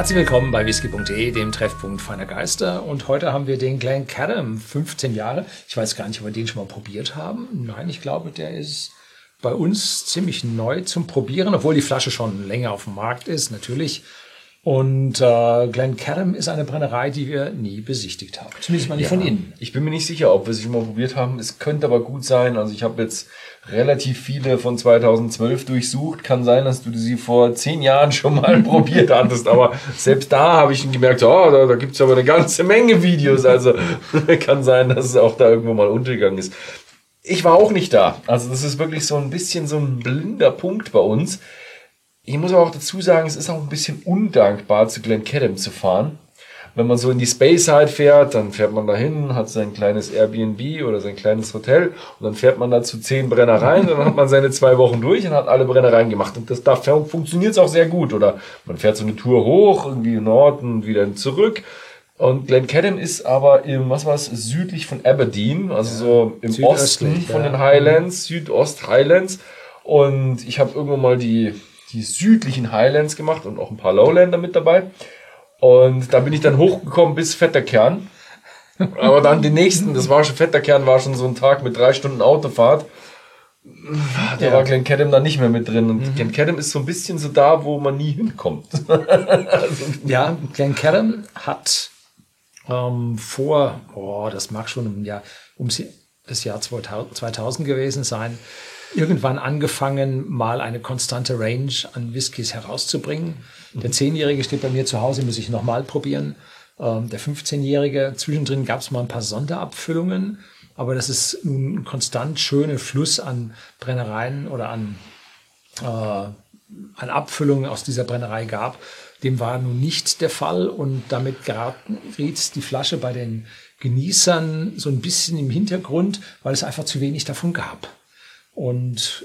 Herzlich willkommen bei whisky.de, dem Treffpunkt feiner Geister. Und heute haben wir den Glen Cadam, 15 Jahre. Ich weiß gar nicht, ob wir den schon mal probiert haben. Nein, ich glaube, der ist bei uns ziemlich neu zum Probieren, obwohl die Flasche schon länger auf dem Markt ist, natürlich. Und äh, Glen Cadam ist eine Brennerei, die wir nie besichtigt haben. Zumindest mal nicht ja, von Ihnen. Ich bin mir nicht sicher, ob wir sie schon mal probiert haben. Es könnte aber gut sein. Also ich habe jetzt relativ viele von 2012 durchsucht. Kann sein, dass du sie vor zehn Jahren schon mal probiert hattest. Aber selbst da habe ich gemerkt, oh, da, da gibt es aber eine ganze Menge Videos. Also kann sein, dass es auch da irgendwo mal untergegangen ist. Ich war auch nicht da. Also das ist wirklich so ein bisschen so ein blinder Punkt bei uns. Ich muss aber auch dazu sagen, es ist auch ein bisschen undankbar, zu Glen Cadam zu fahren. Wenn man so in die Space-Side fährt, dann fährt man dahin, hat sein kleines Airbnb oder sein kleines Hotel und dann fährt man da zu zehn Brennereien, dann hat man seine zwei Wochen durch und hat alle Brennereien gemacht. Und das, da funktioniert es auch sehr gut. Oder man fährt so eine Tour hoch, irgendwie in Norden und wieder zurück. Und Glen Cadam ist aber im, was war's, südlich von Aberdeen, also so im Osten von den Highlands, Südost Highlands. Und ich habe irgendwann mal die die südlichen Highlands gemacht und auch ein paar Lowlander mit dabei. Und da bin ich dann hochgekommen bis Vetterkern. Aber dann die nächsten, das war schon, Vetterkern war schon so ein Tag mit drei Stunden Autofahrt. Da ja. war Glen Cadam dann nicht mehr mit drin. Und mhm. Glen Cadam ist so ein bisschen so da, wo man nie hinkommt. also, ja, Glen Cadam hat ähm, vor, oh, das mag schon im Jahr, um das Jahr 2000 gewesen sein, irgendwann angefangen, mal eine konstante Range an Whiskys herauszubringen. Der Zehnjährige steht bei mir zu Hause, muss ich nochmal probieren. Ähm, der 15-Jährige, zwischendrin gab es mal ein paar Sonderabfüllungen, aber das ist nun ein konstant schöner Fluss an Brennereien oder an, äh, an Abfüllungen aus dieser Brennerei gab. Dem war nun nicht der Fall und damit geriet die Flasche bei den Genießern so ein bisschen im Hintergrund, weil es einfach zu wenig davon gab. Und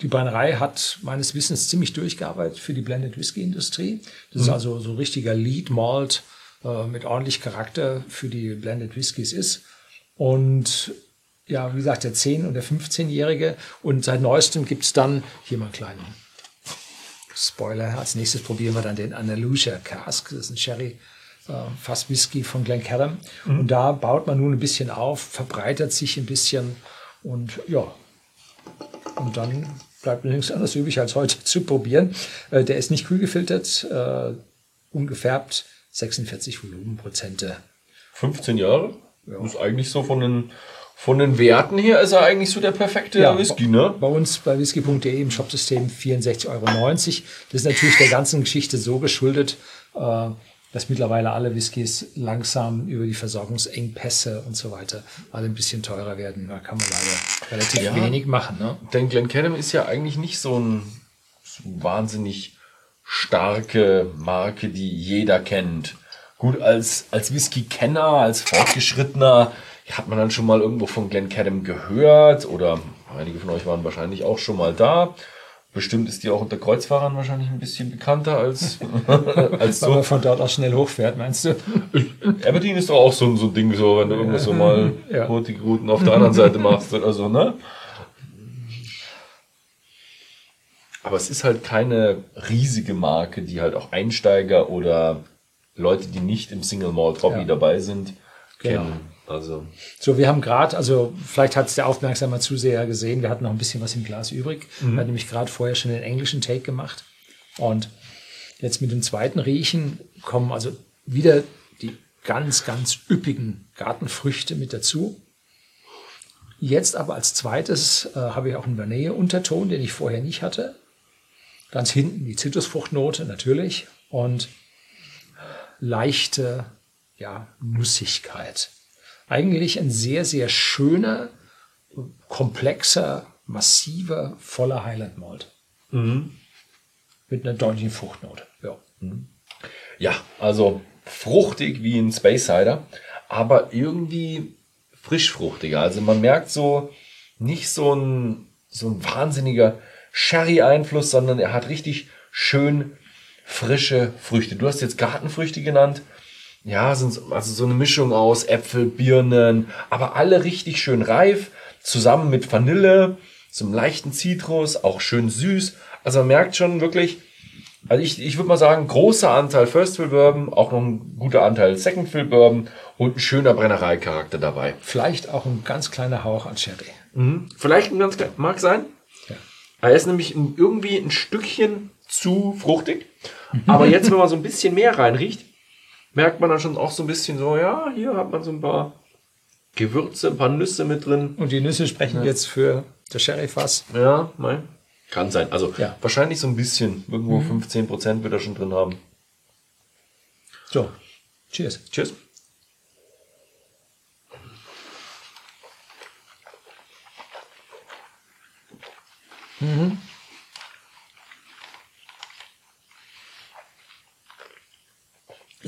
die Brennerei hat meines Wissens ziemlich durchgearbeitet für die Blended Whisky Industrie. Das mhm. ist also so richtiger Lead Malt äh, mit ordentlich Charakter für die Blended Whiskys ist. Und ja, wie gesagt, der 10- und der 15-Jährige. Und seit neuestem gibt es dann, hier mal einen kleinen Spoiler, als nächstes probieren wir dann den Andalusia Cask. Das ist ein Sherry, äh, fast Whisky von Glencairn. Mhm. Und da baut man nun ein bisschen auf, verbreitert sich ein bisschen und ja, und dann bleibt mir nichts anderes übrig, als heute zu probieren. Äh, der ist nicht kühl gefiltert, äh, ungefärbt, 46 Volumenprozente. 15 Jahre? Ja. Ist eigentlich so von den, von den Werten her ist er eigentlich so der perfekte ja, Whisky, ne? Bei uns bei whisky.de im Shopsystem 64,90 Euro. Das ist natürlich der ganzen Geschichte so geschuldet, äh, dass mittlerweile alle Whiskys langsam über die Versorgungsengpässe und so weiter alle ein bisschen teurer werden. Da kann man leider relativ ja, wenig machen. Ne? Denn Glencairn ist ja eigentlich nicht so ein so wahnsinnig starke Marke, die jeder kennt. Gut, als, als Whisky-Kenner, als Fortgeschrittener hat man dann schon mal irgendwo von Glencairn gehört oder einige von euch waren wahrscheinlich auch schon mal da. Bestimmt ist die auch unter Kreuzfahrern wahrscheinlich ein bisschen bekannter als, als so. Weil man von dort auch schnell hochfährt, meinst du? Aberdeen ist doch auch so, so ein Ding, so, wenn du irgendwas so mal ja. Routen auf der anderen Seite machst oder so, ne? Aber es ist halt keine riesige Marke, die halt auch Einsteiger oder Leute, die nicht im Single Malt Hobby ja. dabei sind, genau. Also. So, wir haben gerade, also vielleicht hat es der aufmerksame Zuseher gesehen, wir hatten noch ein bisschen was im Glas übrig. Mhm. Wir hatten nämlich gerade vorher schon den englischen Take gemacht. Und jetzt mit dem zweiten Riechen kommen also wieder die ganz, ganz üppigen Gartenfrüchte mit dazu. Jetzt aber als zweites äh, habe ich auch einen Vanille-Unterton, den ich vorher nicht hatte. Ganz hinten die Zitrusfruchtnote natürlich und leichte ja, Nussigkeit eigentlich ein sehr, sehr schöner, komplexer, massiver, voller Highland Malt. Mhm. Mit einer deutlichen Fruchtnote. Ja. Mhm. ja, also fruchtig wie ein Space Cider, aber irgendwie frischfruchtiger. Also man merkt so nicht so ein, so ein wahnsinniger Sherry-Einfluss, sondern er hat richtig schön frische Früchte. Du hast jetzt Gartenfrüchte genannt ja, sind also so eine Mischung aus Äpfel, Birnen, aber alle richtig schön reif, zusammen mit Vanille, so einem leichten Zitrus, auch schön süß. Also man merkt schon wirklich, Also ich, ich würde mal sagen, großer Anteil First Fill Bourbon, auch noch ein guter Anteil Second Fill Bourbon und ein schöner Brennereicharakter dabei. Vielleicht auch ein ganz kleiner Hauch an Sherry. Mhm. Vielleicht ein ganz klein, mag sein. Ja. Er ist nämlich irgendwie ein Stückchen zu fruchtig. Aber jetzt, wenn man so ein bisschen mehr reinriecht, merkt man dann schon auch so ein bisschen so, ja, hier hat man so ein paar Gewürze, ein paar Nüsse mit drin. Und die Nüsse sprechen jetzt für das Sherry-Fass. Ja, mein. Kann sein. Also Ja. wahrscheinlich so ein bisschen. Irgendwo 15% wird er schon drin haben. So, cheers. Tschüss.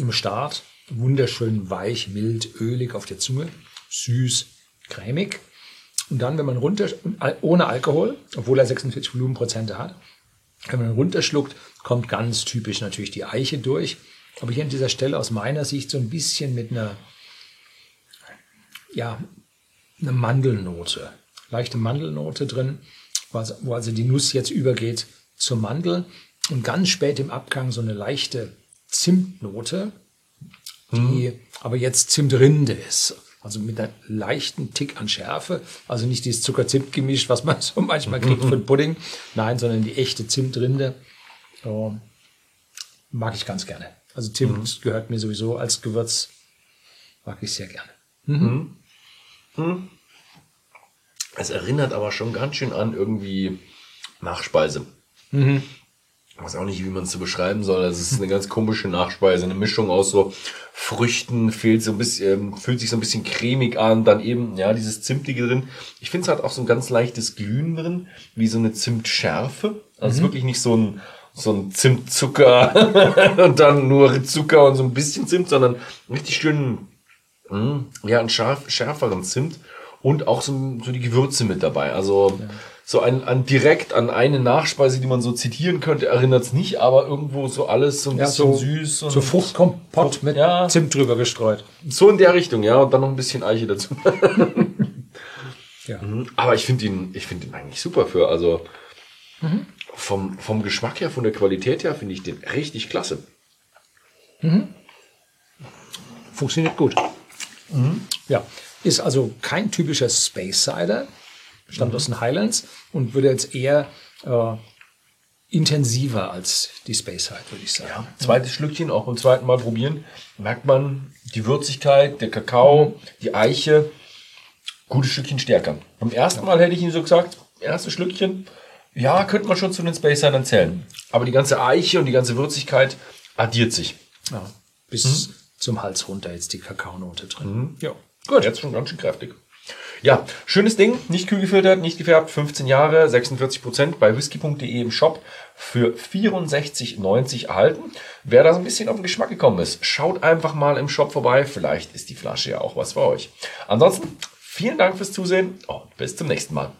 Im Start wunderschön weich, mild, ölig auf der Zunge, süß, cremig. Und dann, wenn man runter, ohne Alkohol, obwohl er 46 Volumenprozente hat, wenn man runterschluckt, kommt ganz typisch natürlich die Eiche durch. Aber hier an dieser Stelle aus meiner Sicht so ein bisschen mit einer, ja, eine Mandelnote. Leichte Mandelnote drin, also- wo also die Nuss jetzt übergeht zur Mandel. Und ganz spät im Abgang so eine leichte Zimtnote, die aber jetzt Zimtrinde ist. Also mit einem leichten Tick an Schärfe. Also nicht dieses Zucker-Zimt-Gemisch, was man so manchmal kriegt für den Pudding. Nein, sondern die echte Zimtrinde. So, mag ich ganz gerne. Also Zimt gehört mir sowieso als Gewürz. Mag ich sehr gerne. Es erinnert aber schon ganz schön an irgendwie Nachspeise. Ich weiß auch nicht, wie man es so beschreiben soll. Es ist eine ganz komische Nachspeise, eine Mischung aus so Früchten, fehlt so ein bisschen, fühlt sich so ein bisschen cremig an, dann eben, ja, dieses Zimtige drin. Ich finde es hat auch so ein ganz leichtes Glühen drin, wie so eine Zimtschärfe. Also es ist wirklich nicht so ein, so ein Zimtzucker und dann nur Zucker und so ein bisschen Zimt, sondern richtig schön Mm, Ja, einen scharf, schärferen Zimt und auch so, so die Gewürze mit dabei. Also so ein, an direkt an eine Nachspeise, die man so zitieren könnte, erinnert es nicht, aber irgendwo so alles so ein Ja, bisschen so, süß. Und so Fruchtkompott mit Ja. Zimt drüber gestreut. so in der Richtung, ja, und dann noch ein bisschen Eiche dazu. Ja. aber ich finde ihn, ich finde ihn eigentlich super für, also vom, vom Geschmack her, von der Qualität her, finde ich den richtig klasse. Funktioniert gut. Ja, ist also kein typischer Space Cider, stammt aus den Highlands und würde jetzt eher äh, intensiver als die Space Cider, würde ich sagen. Zweites Schlückchen, auch beim zweiten Mal probieren, merkt man die Würzigkeit, der Kakao, die Eiche, gutes Stückchen stärker. Beim ersten Mal hätte ich Ihnen so gesagt, erstes Schlückchen, ja, könnte man schon zu den Space Sidern zählen. Aber die ganze Eiche und die ganze Würzigkeit addiert sich. Ja, bis zum Hals runter jetzt die Kakaonote drin. Ja. Gut. Jetzt schon ganz schön kräftig. Ja, schönes Ding, nicht kühl gefiltert, nicht gefärbt, 15 Jahre, 46 Prozent bei whisky.de im Shop für 64,90 erhalten. Wer da so ein bisschen auf den Geschmack gekommen ist, schaut einfach mal im Shop vorbei, vielleicht ist die Flasche ja auch was für euch. Ansonsten, vielen Dank fürs Zusehen und bis zum nächsten Mal.